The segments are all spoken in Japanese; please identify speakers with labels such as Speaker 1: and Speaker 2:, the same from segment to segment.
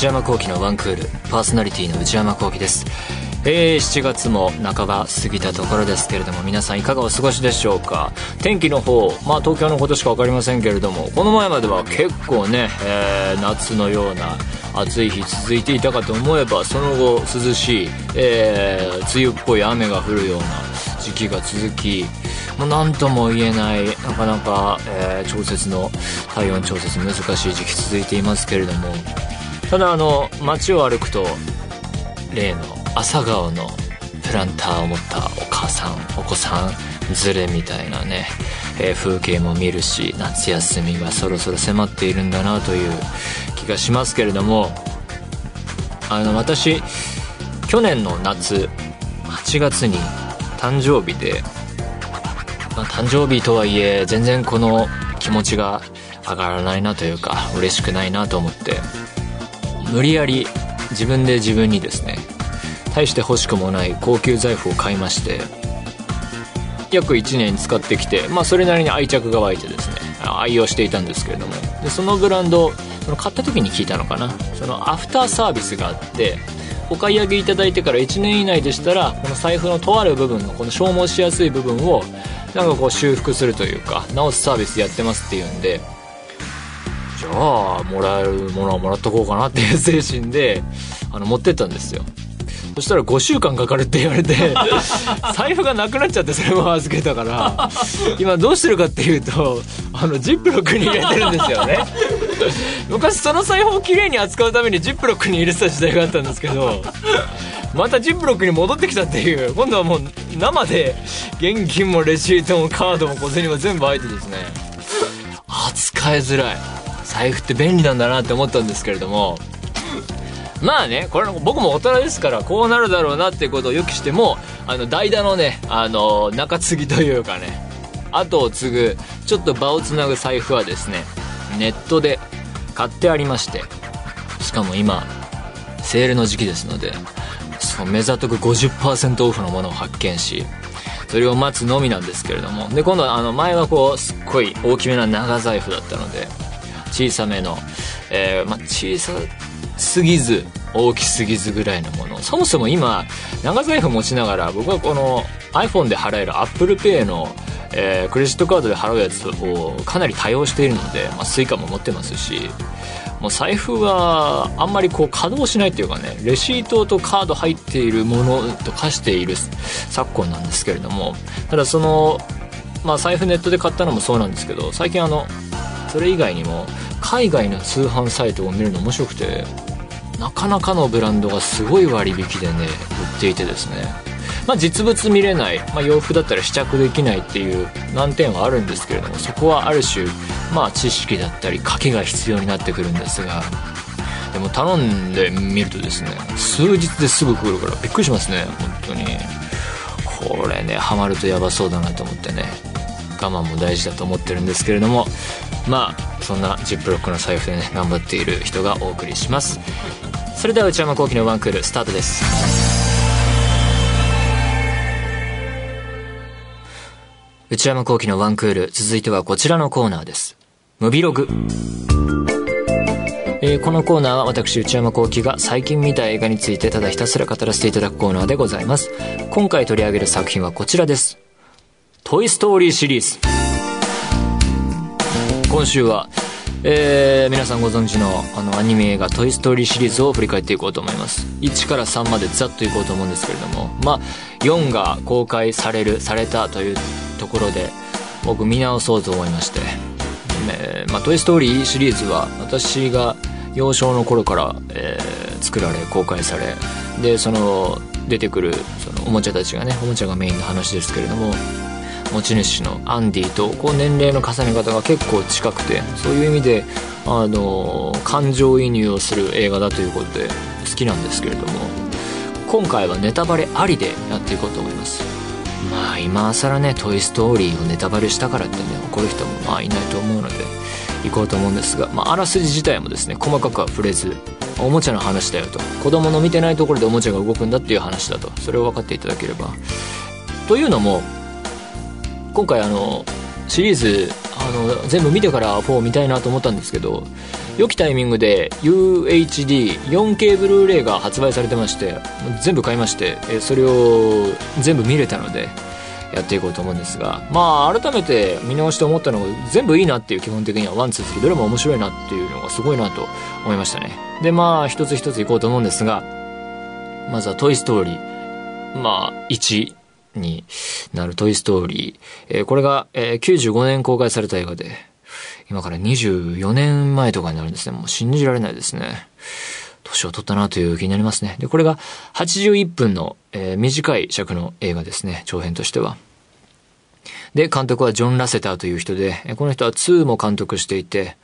Speaker 1: 内山聖輝のワンクールパーソナリティの内山聖輝です。えー、7月も半ば過ぎたところですけれども皆さんいかがお過ごしでしょうか？天気の方まあ東京のことしか分かりませんけれどもこの前までは結構ね、えー、夏のような暑い日続いていたかと思えばその後涼しい、えー、梅雨っぽい雨が降るような時期が続きもう何とも言えないなかなか、えー、調節の体温調節難しい時期続いていますけれどもただあの街を歩くと例の朝顔のプランターを持ったお母さんお子さん連れみたいなね、えー、風景も見るし夏休みがそろそろ迫っているんだなという気がしますけれどもあの私去年の夏8月に誕生日で、まあ、誕生日とはいえ全然この気持ちが上がらないなというか嬉しくないなと思って無理やり自分で自分にですね大して欲しくもない高級財布を買いまして約1年使ってきて、まあ、それなりに愛着が湧いてですね愛用していたんですけれどもでそのブランドその買った時に聞いたのかなそのアフターサービスがあってお買い上げいただいてから1年以内でしたらこの財布のとある部分のこの消耗しやすい部分をなんかこう修復するというか直すサービスやってますっていうんでじゃあもらえるものはもらっとこうかなっていう 精神であの持ってったんですよ。そしたら5週間かかるって言われて 財布がなくなっちゃってそれも預けたから。今どうしてるかっていうとあのジップロックに入れてるんですよね。昔その財布をきれいに扱うためにジップロックに入れてた時代があったんですけどまたジップロックに戻ってきたっていう。今度はもう生で現金もレシートもカードも小銭も全部入ってですね。扱いづらい財布って便利なんだなって思ったんですけれどもまあねこれ僕も大人ですからこうなるだろうなっていうことを予期してもあの代打のねあの中継ぎというかね後を継ぐちょっと場をつなぐ財布はですねネットで買ってありましてしかも今セールの時期ですのでその目ざとく50%オフのものを発見しそれを待つのみなんですけれどもで今度はあの前はこうすっごい大きめな長財布だったので小さめの、えー、まあ、小さすぎず大きすぎずぐらいのもの。そもそも今長財布持ちながら僕はこの iPhone で払える ApplePay の、えー、クレジットカードで払うやつをかなり多用しているので、ま、Suica も持ってますしもう財布はあんまりこう稼働しないっていうかねレシートとカード入っているものと化している昨今なんですけれどもただその、まあ、財布ネットで買ったのもそうなんですけど最近あのそれ以外にも海外の通販サイトを見るの面白くてなかなかのブランドがすごい割引でね売っていてですね。まあ、実物見れない、まあ、洋服だったら試着できないっていう難点はあるんですけれどもそこはある種、まあ、知識だったり賭けが必要になってくるんですがでも頼んでみるとですね数日ですぐ来るからびっくりしますね本当に。これねハマるとやばそうだなと思ってね我慢も大事だと思ってるんですけれどもまあそんなジップロックの財布でね頑張っている人がお送りします。それでは内山昂輝のワンクールスタートです。内山聖輝のワンクール続いてはこちらのコーナーです。ムビログ。えー、このコーナーは私内山聖輝が最近見た映画についてただひたすら語らせていただくコーナーでございます。今回取り上げる作品はこちらです。トイストーリーシリーズ。今週は、えー、皆さんご存知のあのアニメ映画「トイ・ストーリー」シリーズを振り返っていこうと思います。1から3までざっといこうと思うんですけれどもまあ4が公開されるされたというところで僕見直そうと思いまして、えーまあ、トイ・ストーリーシリーズは私が幼少の頃から、えー、作られ公開されでその出てくるそのおもちゃたちがねおもちゃがメインの話ですけれども持ち主のアンディとこう年齢の重ね方が結構近くてそういう意味であの感情移入をする映画だということで好きなんですけれども今回はネタバレありでやっていこうと思います。まあ今更ね「トイ・ストーリー」をネタバレしたからってね怒る人もまあいないと思うので行こうと思うんですが、まあ、あらすじ自体もですね細かくは触れずおもちゃの話だよと。子供の見てないところでおもちゃが動くんだっていう話だと。それを分かっていただければ。というのも今回あのシリーズあの全部見てから4見たいなと思ったんですけど良きタイミングで UHD4K ブルーレイが発売されてまして全部買いましてそれを全部見れたのでやっていこうと思うんですがまあ改めて見直して思ったのが全部いいなっていう基本的には123どれも面白いなっていうのがすごいなと思いましたね。でまあ一つ一ついこうと思うんですがまずは「トイ・ストーリー」まあ1になる「トイ・ストーリー」えー、これが、えー、95年公開された映画で今から24年前とかになるんですねもう信じられないですね年を取ったなという気になりますね。で、これが81分の、えー、短い尺の映画ですね、長編としては。で、監督はジョン・ラセターという人で、この人は2も監督していて、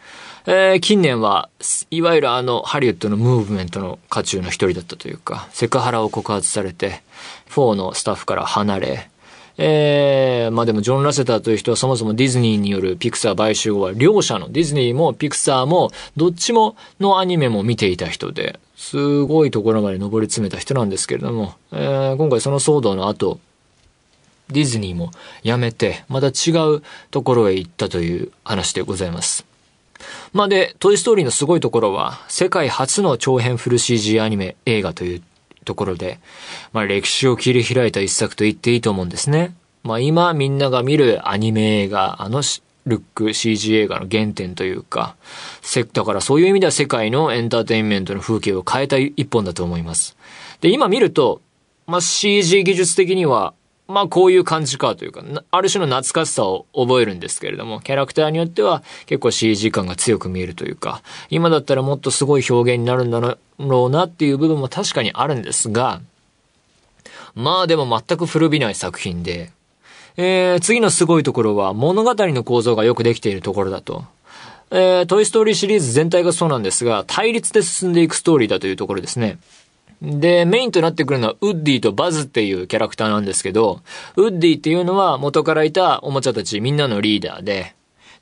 Speaker 1: えー、近年はいわゆるあのハリウッドのムーブメントの渦中の一人だったというか、セクハラを告発されて、4のスタッフから離れ、えー、まあでもジョン・ラセターという人はそもそもディズニーによるピクサー買収後は両者のディズニーもピクサーもどっちものアニメも見ていた人で、すごいところまで上り詰めた人なんですけれども、えー、今回その騒動の後、ディズニーも辞めて、また違うところへ行ったという話でございます。まあで、トイストーリーのすごいところは、世界初の長編フル CG アニメ映画というところで、まあ歴史を切り開いた一作と言っていいと思うんですね。まあ今みんなが見るアニメ映画、あのルック CG 映画の原点というか、だからそういう意味では世界のエンターテインメントの風景を変えた一本だと思います。で、今見ると、まあ CG 技術的にはまあこういう感じかというか、ある種の懐かしさを覚えるんですけれども、キャラクターによっては結構 CG 感が強く見えるというか、今だったらもっとすごい表現になるんだろうなっていう部分も確かにあるんですが、まあでも全く古びない作品で、えー、次のすごいところは物語の構造がよくできているところだと。えー、トイストーリーシリーズ全体がそうなんですが、対立で進んでいくストーリーだというところですね。で、メインとなってくるのはウッディとバズっていうキャラクターなんですけど、ウッディっていうのは元からいたおもちゃたちみんなのリーダーで、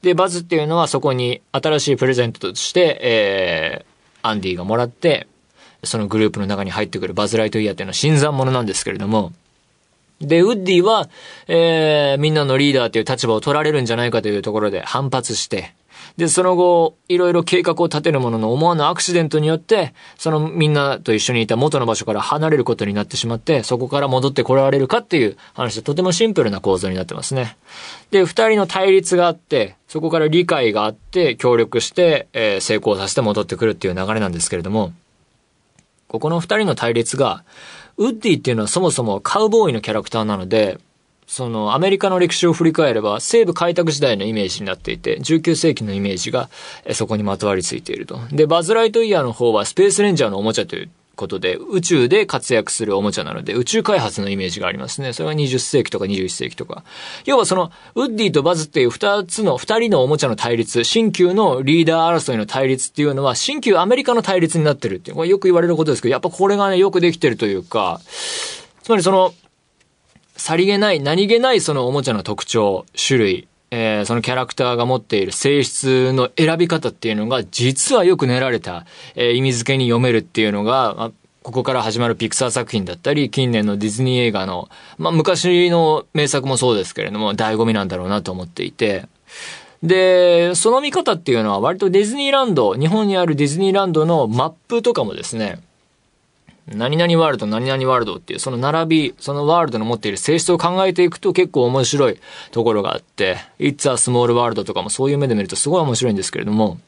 Speaker 1: で、バズっていうのはそこに新しいプレゼントとして、えー、アンディがもらって、そのグループの中に入ってくるバズ・ライトイヤーっていうのは新参者なんですけれども、で、ウッディは、えー、みんなのリーダーという立場を取られるんじゃないかというところで反発して、で、その後、いろいろ計画を立てるものの思わぬアクシデントによって、そのみんなと一緒にいた元の場所から離れることになってしまって、そこから戻ってこられるかっていう話でとてもシンプルな構造になってますね。で、二人の対立があって、そこから理解があって、協力して、えー、成功させて戻ってくるっていう流れなんですけれども、ここの二人の対立が、ウッディっていうのはそもそもカウボーイのキャラクターなので、そのアメリカの歴史を振り返れば西部開拓時代のイメージになっていて、19世紀のイメージがそこにまとわりついていると。で、バズ・ライトイヤーの方はスペースレンジャーのおもちゃということで、宇宙で活躍するおもちゃなので、宇宙開発のイメージがありますね。それは20世紀とか21世紀とか。要はその、ウッディとバズっていう二つの、二人のおもちゃの対立、新旧のリーダー争いの対立っていうのは、新旧アメリカの対立になってるっていう、これよく言われることですけど、やっぱこれがね、よくできてるというか、つまりその、さりげない、何気ないそのおもちゃの特徴、種類、えー、そのキャラクターが持っている性質の選び方っていうのが、実はよく練られた、えー、意味付けに読めるっていうのが、まあ、ここから始まるピクサー作品だったり、近年のディズニー映画の、まあ、昔の名作もそうですけれども、醍醐味なんだろうなと思っていて、で、その見方っていうのは割とディズニーランド、日本にあるディズニーランドのマップとかもですね、何々ワールド、何々ワールドっていう、その並び、そのワールドの持っている性質を考えていくと結構面白いところがあって、It's a Small World とかもそういう目で見るとすごい面白いんですけれども、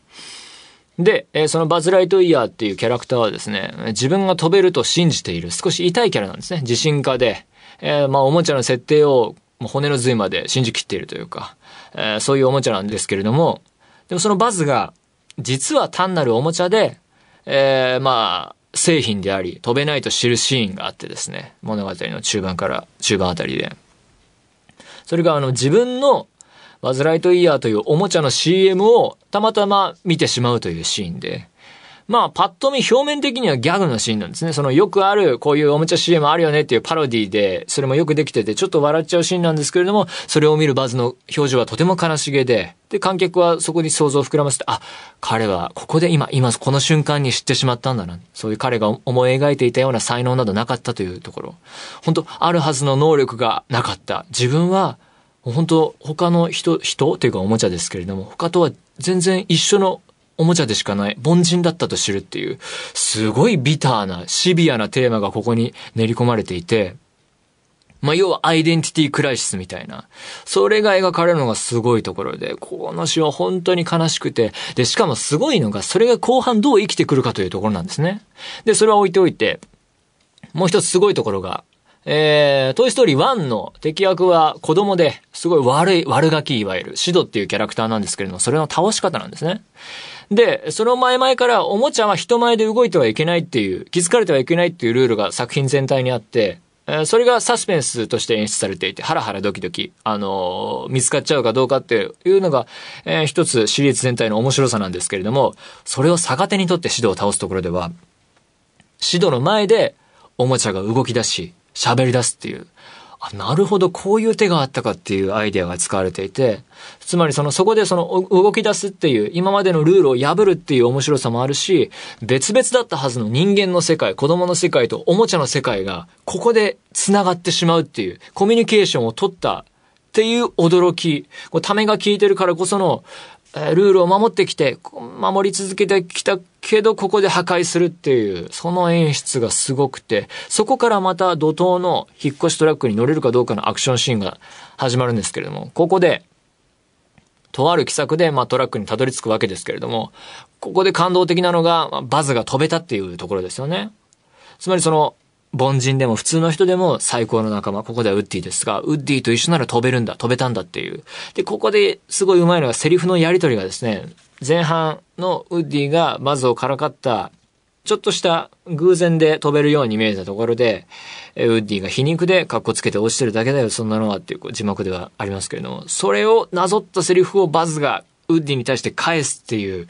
Speaker 1: で、え、そのバズ・ライトイヤーっていうキャラクターはですね、自分が飛べると信じている、少し痛いキャラなんですね。自信家で、えー、まあ、おもちゃの設定をもう骨の髄まで信じきっているというか、えー、そういうおもちゃなんですけれども、でもそのバズが、実は単なるおもちゃで、えー、まあ、製品であり、飛べないと知るシーンがあってですね、物語の中盤から中盤あたりで。それがあの自分のバズ・ライトイヤーというおもちゃの CM をたまたま見てしまうというシーンで、まあ、パッと見表面的にはギャグのシーンなんですね。そのよくある、こういうおもちゃ CM あるよねっていうパロディで、それもよくできてて、ちょっと笑っちゃうシーンなんですけれども、それを見るバズの表情はとても悲しげで、で、観客はそこに想像を膨らませて、あ、彼はここで今、今、この瞬間に知ってしまったんだな。そういう彼が思い描いていたような才能などなかったというところ。本当あるはずの能力がなかった。自分は、本当他の人、人っていうかおもちゃですけれども、他とは全然一緒のおもちゃでしかない凡人だったと知るっていう、すごいビターな、シビアなテーマがここに練り込まれていて、まあ、要はアイデンティティクライシスみたいな。それが描かれるのがすごいところで、この詩は本当に悲しくて、で、しかもすごいのが、それが後半どう生きてくるかというところなんですね。で、それは置いておいて、もう一つすごいところが、えー、トイストーリー1の敵役は子供で、すごい悪い、悪ガキいわゆる、シドっていうキャラクターなんですけれども、それの倒し方なんですね。で、その前々からおもちゃは人前で動いてはいけないっていう、気づかれてはいけないっていうルールが作品全体にあって、それがサスペンスとして演出されていて、ハラハラドキドキ、あのー、見つかっちゃうかどうかっていうのが、えー、一つシリーズ全体の面白さなんですけれども、それを逆手にとって指導を倒すところでは、指導の前でおもちゃが動き出し、喋り出すっていう、あ、なるほど、こういう手があったかっていうアイデアが使われていて、つまりその、そこでその動き出すっていう、今までのルールを破るっていう面白さもあるし、別々だったはずの人間の世界、子供の世界とおもちゃの世界が、ここで繋がってしまうっていう、コミュニケーションを取ったっていう驚き、こうためが効いてるからこその、えルールを守ってきて、守り続けてきたけど、ここで破壊するっていう、その演出がすごくて、そこからまた怒涛の引っ越しトラックに乗れるかどうかのアクションシーンが始まるんですけれども、ここで、とある奇策で、まあ、トラックにたどり着くわけですけれども、ここで感動的なのが、バズが飛べたっていうところですよね。つまりその、凡人でも普通の人でも最高の仲間、ここではウッディですが、ウッディと一緒なら飛べるんだ、飛べたんだっていう。で、ここですごい上手いのがセリフのやりとりがですね、前半のウッディがバズをからかった、ちょっとした偶然で飛べるように見えたところで、ウッディが皮肉で格好つけて落ちてるだけだよ、そんなのはっていう字幕ではありますけれども、それをなぞったセリフをバズがウッディに対して返すっていう、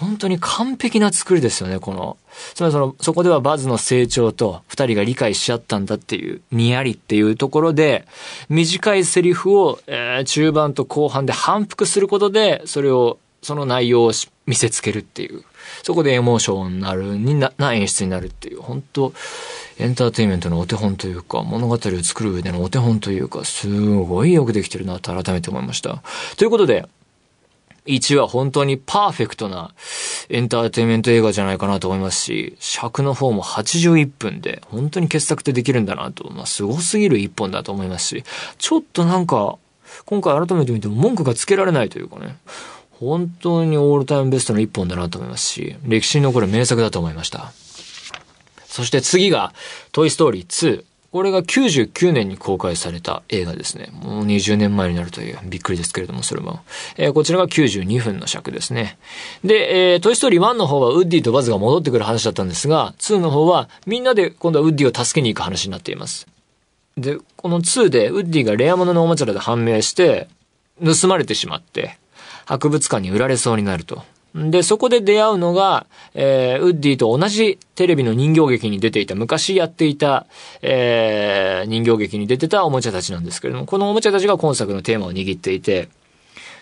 Speaker 1: 本当に完璧な作りですよね、この。つまりその、そこではバズの成長と二人が理解し合ったんだっていう、にやりっていうところで、短いセリフを、えー、中盤と後半で反復することで、それを、その内容を見せつけるっていう。そこでエモーションになる、にな、な演出になるっていう、本当エンターテインメントのお手本というか、物語を作る上でのお手本というか、すごいよくできてるなと改めて思いました。ということで、1は本当にパーフェクトなエンターテインメント映画じゃないかなと思いますし、尺の方も81分で本当に傑作ってできるんだなと、まあ凄すぎる一本だと思いますし、ちょっとなんか、今回改めて見ても文句がつけられないというかね、本当にオールタイムベストの一本だなと思いますし、歴史に残る名作だと思いました。そして次が、トイストーリー2。これが99年に公開された映画ですね。もう20年前になるという、びっくりですけれども、それも。えー、こちらが92分の尺ですね。で、えー、トイストーリー1の方はウッディとバズが戻ってくる話だったんですが、2の方はみんなで今度はウッディを助けに行く話になっています。で、この2でウッディがレア物のおもちゃだと判明して、盗まれてしまって、博物館に売られそうになると。で、そこで出会うのが、えー、ウッディと同じテレビの人形劇に出ていた、昔やっていた、えー、人形劇に出てたおもちゃたちなんですけれども、このおもちゃたちが今作のテーマを握っていて、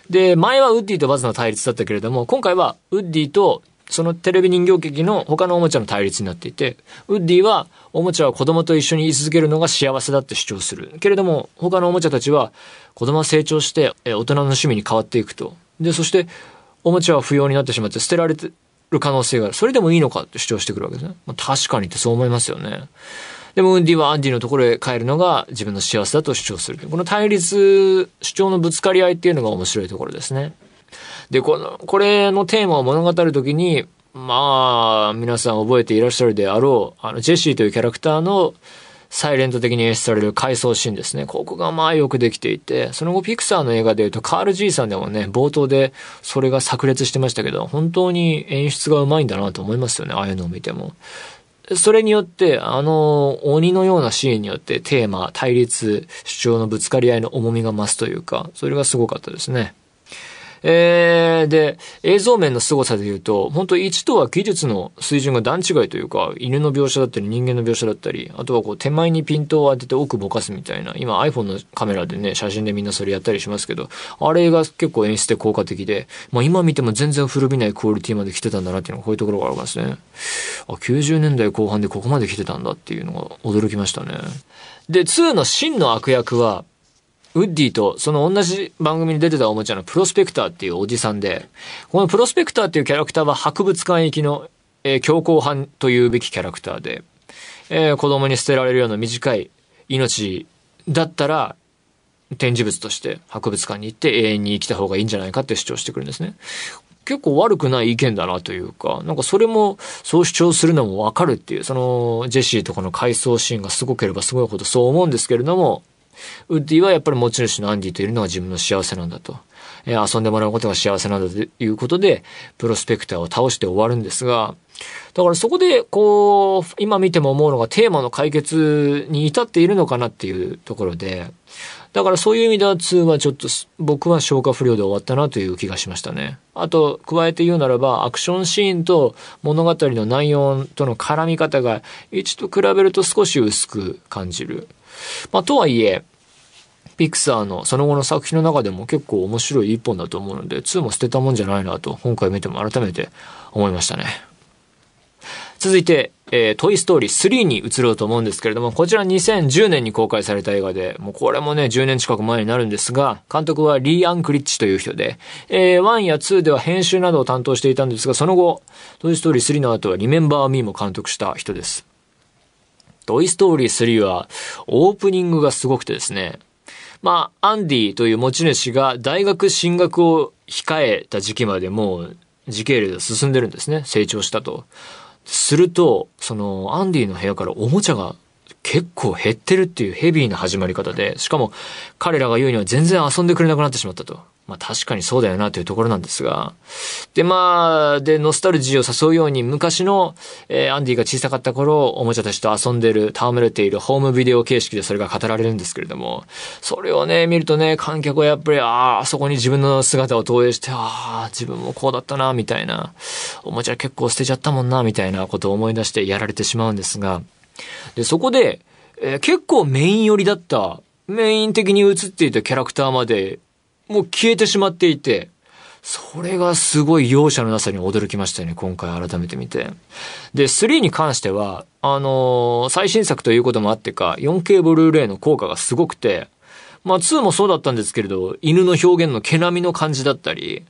Speaker 1: で、前はウッディとバズの対立だったけれども、今回はウッディとそのテレビ人形劇の他のおもちゃの対立になっていて、ウッディはおもちゃは子供と一緒に居続けるのが幸せだって主張する。けれども、他のおもちゃたちは子供は成長して大人の趣味に変わっていくと。で、そしておもちゃは不要になってしまって捨てられてる可能性がある。それでもいいのかって主張してくるわけですね。まあ、確かにってそう思いますよね。でもウンディはアンディのところへ帰るのが自分の幸せだと主張する。この対立、主張のぶつかり合いっていうのが面白いところですね。で、この、これのテーマを物語るときに、まあ、皆さん覚えていらっしゃるであろう、あの、ジェシーというキャラクターのサイレント的に演出される回想シーンですね。ここがまあよくできていて、その後ピクサーの映画で言うとカール・ジーさんでもね、冒頭でそれが炸裂してましたけど、本当に演出がうまいんだなと思いますよね、ああいうのを見ても。それによって、あの、鬼のようなシーンによってテーマ、対立、主張のぶつかり合いの重みが増すというか、それがすごかったですね。えー、で、映像面の凄さで言うと、本当1とは技術の水準が段違いというか、犬の描写だったり人間の描写だったり、あとはこう手前にピントを当てて奥ぼかすみたいな、今 iPhone のカメラでね、写真でみんなそれやったりしますけど、あれが結構演出で効果的で、まあ今見ても全然古びないクオリティまで来てたんだなっていうのがこういうところがありますね。あ、90年代後半でここまで来てたんだっていうのが驚きましたね。で、2の真の悪役は、ウッディとその同じ番組に出てたおもちゃのプロスペクターっていうおじさんで、このプロスペクターっていうキャラクターは博物館行きの、えー、強行犯というべきキャラクターで、えー、子供に捨てられるような短い命だったら、展示物として博物館に行って永遠に生きた方がいいんじゃないかって主張してくるんですね。結構悪くない意見だなというか、なんかそれもそう主張するのもわかるっていう、そのジェシーとかの回想シーンがすごければすごいほどそう思うんですけれども、ウッディはやっぱり持ち主のアンディといるのが自分の幸せなんだと。えー、遊んでもらうことが幸せなんだということで、プロスペクターを倒して終わるんですが、だからそこで、こう、今見ても思うのがテーマの解決に至っているのかなっていうところで、だからそういう意味では2はちょっと僕は消化不良で終わったなという気がしましたね。あと、加えて言うならば、アクションシーンと物語の内容との絡み方が1と比べると少し薄く感じる。まあ、とはいえ、ピクサーのその後の作品の中でも結構面白い一本だと思うので、2も捨てたもんじゃないなと、今回見ても改めて思いましたね。続いて、えー、トイストーリー3に移ろうと思うんですけれども、こちら2010年に公開された映画で、もうこれもね、10年近く前になるんですが、監督はリー・アンクリッチという人で、えー、1や2では編集などを担当していたんですが、その後、トイストーリー3の後はリメンバー・ミーも監督した人です。トイストーリー3は、オープニングがすごくてですね、まあ、アンディという持ち主が大学進学を控えた時期までもう時系列が進んでるんですね。成長したと。すると、その、アンディの部屋からおもちゃが結構減ってるっていうヘビーな始まり方で、しかも彼らが言うには全然遊んでくれなくなってしまったと。まあ確かにそうだよなというところなんですが。で、まあ、で、ノスタルジーを誘うように昔の、えー、アンディが小さかった頃、おもちゃたちと遊んでる、戯れているホームビデオ形式でそれが語られるんですけれども、それをね、見るとね、観客はやっぱり、ああ、そこに自分の姿を投影して、ああ、自分もこうだったな、みたいな、おもちゃ結構捨てちゃったもんな、みたいなことを思い出してやられてしまうんですが、で、そこで、えー、結構メイン寄りだった、メイン的に映っていたキャラクターまで、もう消えてしまっていて、それがすごい容赦のなさに驚きましたよね、今回改めて見て。で、3に関しては、あのー、最新作ということもあってか、4K ブルーレイの効果がすごくて、まあ2もそうだったんですけれど、犬の表現の毛並みの感じだったり、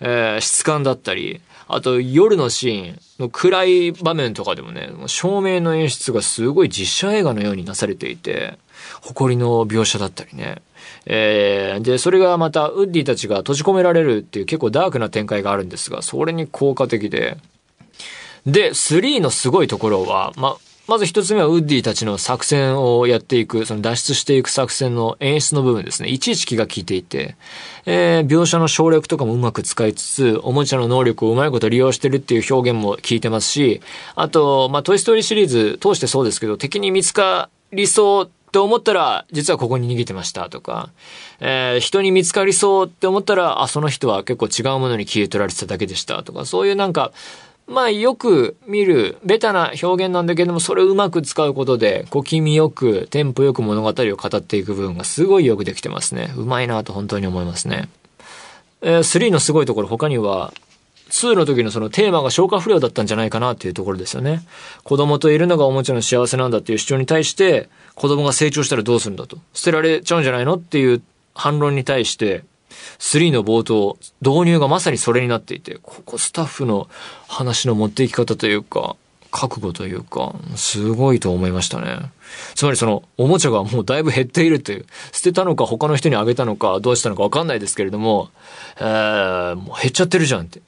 Speaker 1: えー、質感だったり、あと夜のシーンの暗い場面とかでもね、照明の演出がすごい実写映画のようになされていて、誇りの描写だったりね。えー、で、それがまたウッディたちが閉じ込められるっていう結構ダークな展開があるんですが、それに効果的で。で、3のすごいところは、ま、まず一つ目はウッディたちの作戦をやっていく、その脱出していく作戦の演出の部分ですね。いちいち気が利いていて、えー、描写の省略とかもうまく使いつつ、おもちゃの能力をうまいこと利用してるっていう表現も聞いてますし、あと、まあ、トイストーリーシリーズ通してそうですけど、敵に見つかりそうって思ったら、実はここに逃げてましたとか、えー、人に見つかりそうって思ったら、あ、その人は結構違うものに消え取られてただけでしたとか、そういうなんか、まあよく見るベタな表現なんだけども、それをうまく使うことで、小気味よく、テンポよく物語を語っていく部分がすごいよくできてますね。うまいなと本当に思いますね。えー、3のすごいところ他には、2の時のそのテーマが消化不良だったんじゃないかなっていうところですよね。子供といるのがおもちゃの幸せなんだっていう主張に対して、子供が成長したらどうするんだと。捨てられちゃうんじゃないのっていう反論に対して、3の冒頭、導入がまさにそれになっていて、ここスタッフの話の持っていき方というか、覚悟というか、すごいと思いましたね。つまりその、おもちゃがもうだいぶ減っているという、捨てたのか他の人にあげたのかどうしたのかわかんないですけれども、えー、もう減っちゃってるじゃんって。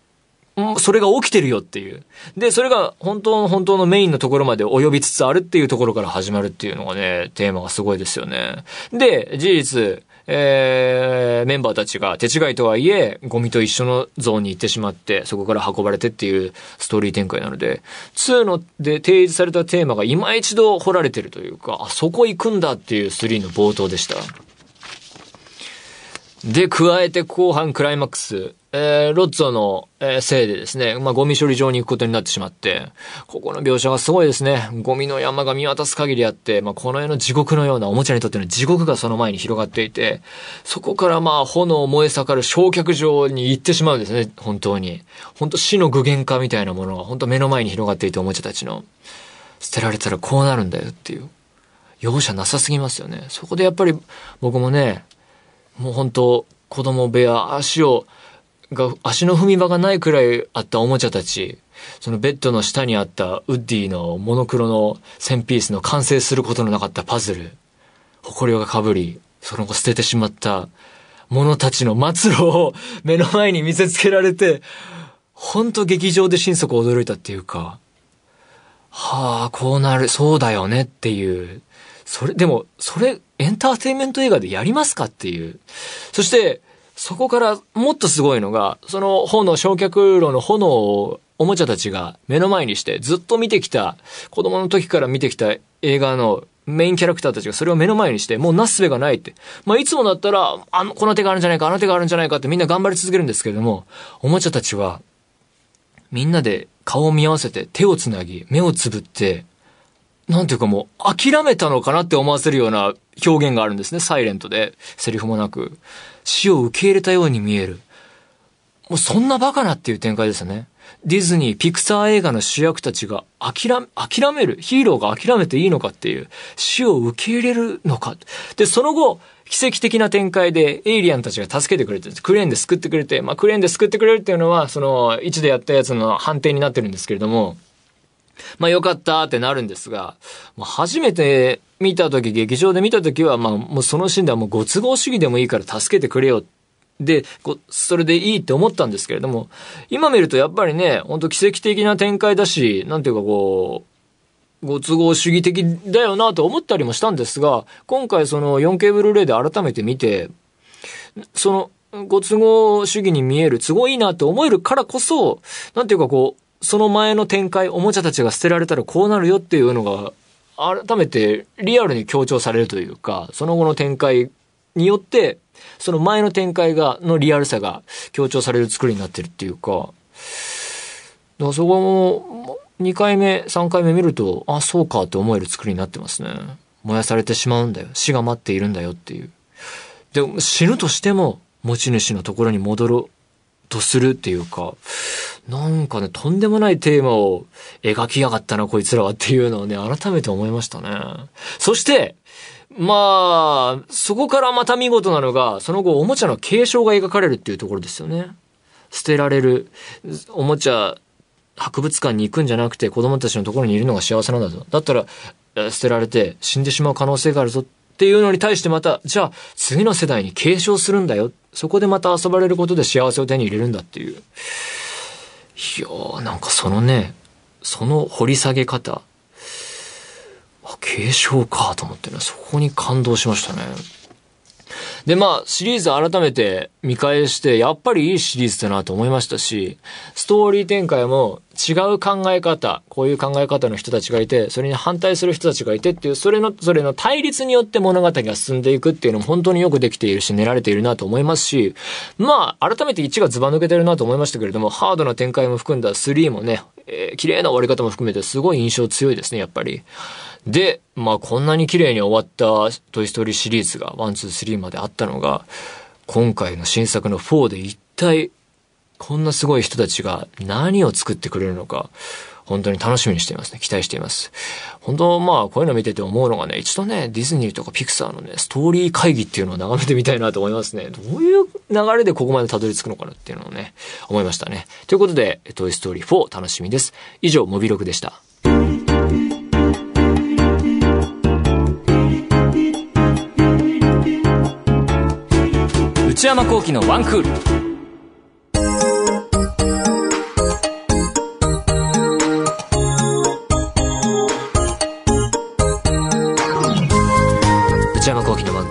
Speaker 1: それが起きてるよっていう。で、それが本当の本当のメインのところまで及びつつあるっていうところから始まるっていうのがね、テーマがすごいですよね。で、事実、えー、メンバーたちが手違いとはいえ、ゴミと一緒のゾーンに行ってしまって、そこから運ばれてっていうストーリー展開なので、2ので提示されたテーマが今一度掘られてるというか、あ、そこ行くんだっていう3の冒頭でした。で、加えて後半クライマックス、えー、ロッツォの、えー、せいでですね、まあ、ゴミ処理場に行くことになってしまって、ここの描写がすごいですね。ゴミの山が見渡す限りあって、まあ、この世の地獄のようなおもちゃにとっての地獄がその前に広がっていて、そこからまあ、炎燃え盛る焼却場に行ってしまうんですね、本当に。本当死の具現化みたいなものが本当目の前に広がっていておもちゃたちの。捨てられたらこうなるんだよっていう。容赦なさすぎますよね。そこでやっぱり僕もね、もう本当子供部屋、足を、が、足の踏み場がないくらいあったおもちゃたち、そのベッドの下にあったウッディのモノクロの1000ピースの完成することのなかったパズル、埃がかぶり、その後捨ててしまった者たちの末路を目の前に見せつけられて、ほんと劇場で心底驚いたっていうか、はあ、こうなる、そうだよねっていう。それ、でも、それ、エンターテインメント映画でやりますかっていう。そして、そこからもっとすごいのが、その炎、焼却炉の炎をおもちゃたちが目の前にしてずっと見てきた、子供の時から見てきた映画のメインキャラクターたちがそれを目の前にして、もうなすすべがないって。まあ、いつもだったら、あの、この手があるんじゃないか、あの手があるんじゃないかってみんな頑張り続けるんですけれども、おもちゃたちは、みんなで顔を見合わせて手をつなぎ、目をつぶって、なんていうかもう諦めたのかなって思わせるような表現があるんですね。サイレントで、セリフもなく。死を受け入れたように見える。もうそんなバカなっていう展開ですよね。ディズニー、ピクサー映画の主役たちが諦め、諦める、ヒーローが諦めていいのかっていう、死を受け入れるのか。で、その後、奇跡的な展開でエイリアンたちが助けてくれて。クレーンで救ってくれて、まあクレーンで救ってくれるっていうのは、その、1でやったやつの判定になってるんですけれども、まあよかったってなるんですが、もう初めて見た時、劇場で見た時は、まあもうそのシーンではもうご都合主義でもいいから助けてくれよ。で、それでいいって思ったんですけれども、今見るとやっぱりね、ほんと奇跡的な展開だし、なんていうかこう、ご都合主義的だよなと思ったりもしたんですが、今回その 4K ブルーレイで改めて見て、その、ご都合主義に見える、都合いいなと思えるからこそ、なんていうかこう、その前の展開、おもちゃたちが捨てられたらこうなるよっていうのが、改めてリアルに強調されるというか、その後の展開によって、その前の展開が、のリアルさが強調される作りになってるっていうか、だからそこも、2回目、3回目見ると、あ、そうかって思える作りになってますね。燃やされてしまうんだよ。死が待っているんだよっていう。で、死ぬとしても、持ち主のところに戻ろうとするっていうか、なんかね、とんでもないテーマを描きやがったな、こいつらはっていうのをね、改めて思いましたね。そして、まあ、そこからまた見事なのが、その後おもちゃの継承が描かれるっていうところですよね。捨てられる、おもちゃ、博物館に行くんじゃなくて子供たちのところにいるのが幸せなんだぞ。だったら、捨てられて死んでしまう可能性があるぞっっていうのに対してまた、じゃあ次の世代に継承するんだよ。そこでまた遊ばれることで幸せを手に入れるんだっていう。いやー、なんかそのね、その掘り下げ方、あ、継承かと思ってね、そこに感動しましたね。で、まあ、シリーズ改めて見返して、やっぱりいいシリーズだなと思いましたし、ストーリー展開も違う考え方、こういう考え方の人たちがいて、それに反対する人たちがいてっていう、それの、それの対立によって物語が進んでいくっていうのも本当によくできているし、練られているなと思いますし、まあ、改めて1がズバ抜けてるなと思いましたけれども、ハードな展開も含んだ3もね、えー、綺麗な終わり方も含めてすごい印象強いですね、やっぱり。で、まあこんなに綺麗に終わったトイストーリーシリーズが1、2、3まであったのが、今回の新作の4で一体こんなすごい人たちが何を作ってくれるのか、本当に楽しみにしていますね。期待しています。本当、まあ、こういうの見てて思うのがね、一度ね、ディズニーとかピクサーのね、ストーリー会議っていうのを眺めてみたいなと思いますね。どういう流れでここまでたどり着くのかなっていうのをね、思いましたね。ということで、トイストーリー4楽しみです。以上、モビログでした。内山幸喜のワンクール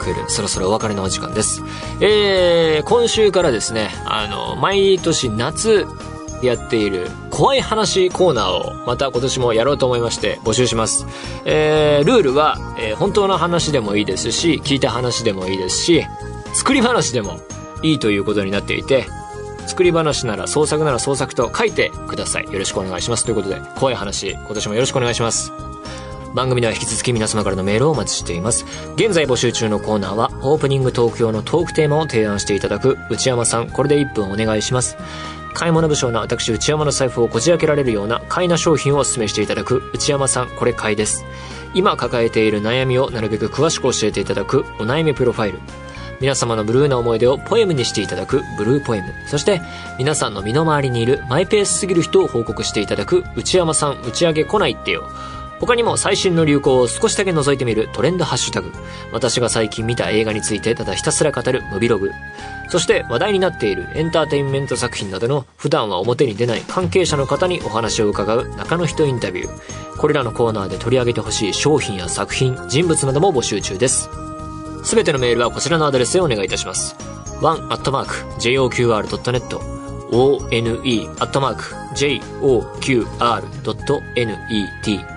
Speaker 1: クールそろそろお別れのお時間ですえー、今週からですねあの毎年夏やっている怖い話コーナーをまた今年もやろうと思いまして募集します。えー、ルールは、えー、本当の話でもいいですし、聞いた話でもいいですし、作り話でもいいということになっていて、作り話なら創作なら創作と書いてください。よろしくお願いします。ということで、怖い話、今年もよろしくお願いします。番組では引き続き皆様からのメールをお待ちしています。現在募集中のコーナーは、オープニングトーク用のトークテーマを提案していただく内山さん、これで1分お願いします。買い物部署の私内山の財布をこじ開けられるような買いな商品をお勧めしていただく内山さん、これ買いです。今抱えている悩みをなるべく詳しく教えていただくお悩みプロファイル。皆様のブルーな思い出をポエムにしていただくブルーポエム。そして、皆さんの身の回りにいるマイペースすぎる人を報告していただく内山さん打ち上げ来ないってよ。他にも最新の流行を少しだけ覗いてみるトレンドハッシュタグ。私が最近見た映画についてただひたすら語るムビログ。そして話題になっているエンターテインメント作品などの普段は表に出ない関係者の方にお話を伺う中の人インタビュー。これらのコーナーで取り上げてほしい商品や作品、人物なども募集中です。すべてのメールはこちらのアドレスへお願いいたします。one.joqr.net one.joqr.net